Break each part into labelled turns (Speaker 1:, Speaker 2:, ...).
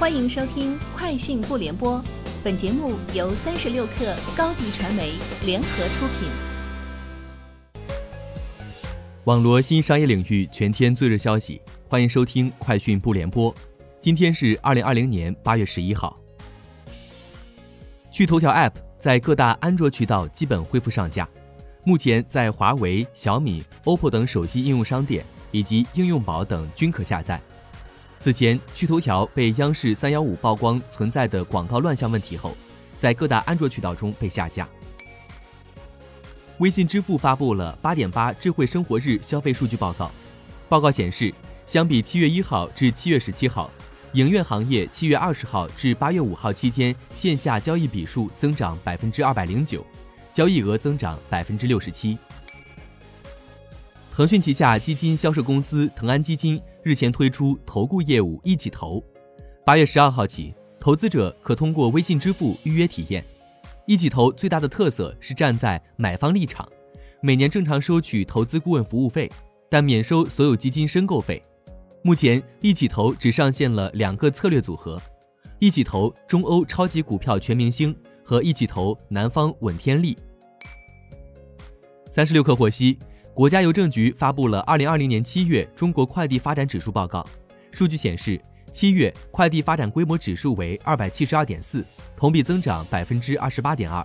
Speaker 1: 欢迎收听《快讯不联播》，本节目由三十六克高低传媒联合出品。
Speaker 2: 网罗新商业领域全天最热消息，欢迎收听《快讯不联播》。今天是二零二零年八月十一号。趣头条 App 在各大安卓渠道基本恢复上架，目前在华为、小米、OPPO 等手机应用商店以及应用宝等均可下载。此前，趣头条被央视三幺五曝光存在的广告乱象问题后，在各大安卓渠道中被下架。微信支付发布了八点八智慧生活日消费数据报告，报告显示，相比七月一号至七月十七号，影院行业七月二十号至八月五号期间线下交易笔数增长百分之二百零九，交易额增长百分之六十七。腾讯旗下基金销售公司腾安基金日前推出投顾业务一起投，八月十二号起，投资者可通过微信支付预约体验。一起投最大的特色是站在买方立场，每年正常收取投资顾问服务费，但免收所有基金申购费。目前，一起投只上线了两个策略组合：一起投中欧超级股票全明星和一起投南方稳天利。三十六氪获悉。国家邮政局发布了二零二零年七月中国快递发展指数报告，数据显示，七月快递发展规模指数为二百七十二点四，同比增长百分之二十八点二。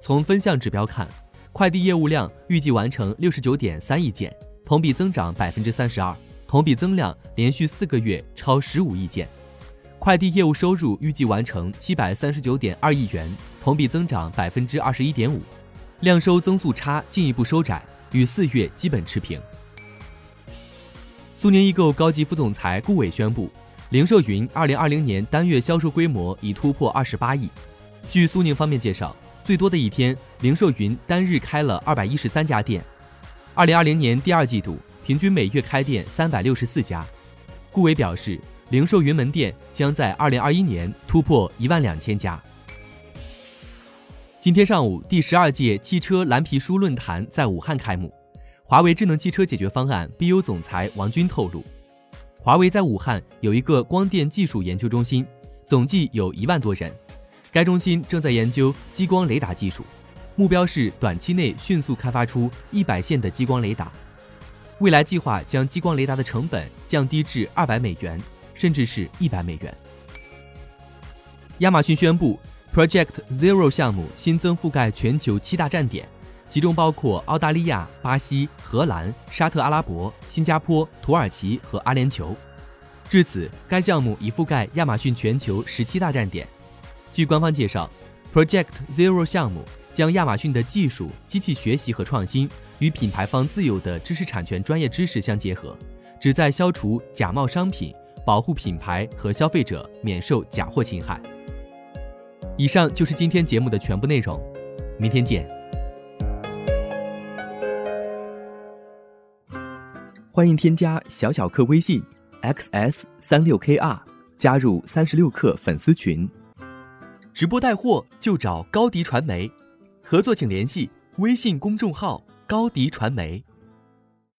Speaker 2: 从分项指标看，快递业务量预计完成六十九点三亿件，同比增长百分之三十二，同比增量连续四个月超十五亿件。快递业务收入预计完成七百三十九点二亿元，同比增长百分之二十一点五，量收增速差进一步收窄。与四月基本持平。苏宁易购高级副总裁顾伟宣布，零售云二零二零年单月销售规模已突破二十八亿。据苏宁方面介绍，最多的一天，零售云单日开了二百一十三家店。二零二零年第二季度，平均每月开店三百六十四家。顾伟表示，零售云门店将在二零二一年突破一万两千家。今天上午，第十二届汽车蓝皮书论坛在武汉开幕。华为智能汽车解决方案 BU 总裁王军透露，华为在武汉有一个光电技术研究中心，总计有一万多人。该中心正在研究激光雷达技术，目标是短期内迅速开发出一百线的激光雷达。未来计划将激光雷达的成本降低至二百美元，甚至是一百美元。亚马逊宣布。Project Zero 项目新增覆盖全球七大站点，其中包括澳大利亚、巴西、荷兰、沙特阿拉伯、新加坡、土耳其和阿联酋。至此，该项目已覆盖亚马逊全球十七大站点。据官方介绍，Project Zero 项目将亚马逊的技术、机器学习和创新与品牌方自有的知识产权专业知识相结合，旨在消除假冒商品，保护品牌和消费者免受假货侵害。以上就是今天节目的全部内容，明天见。欢迎添加小小客微信 xs 三六 kr，加入三十六课粉丝群。直播带货就找高迪传媒，合作请联系微信公众号高迪传媒。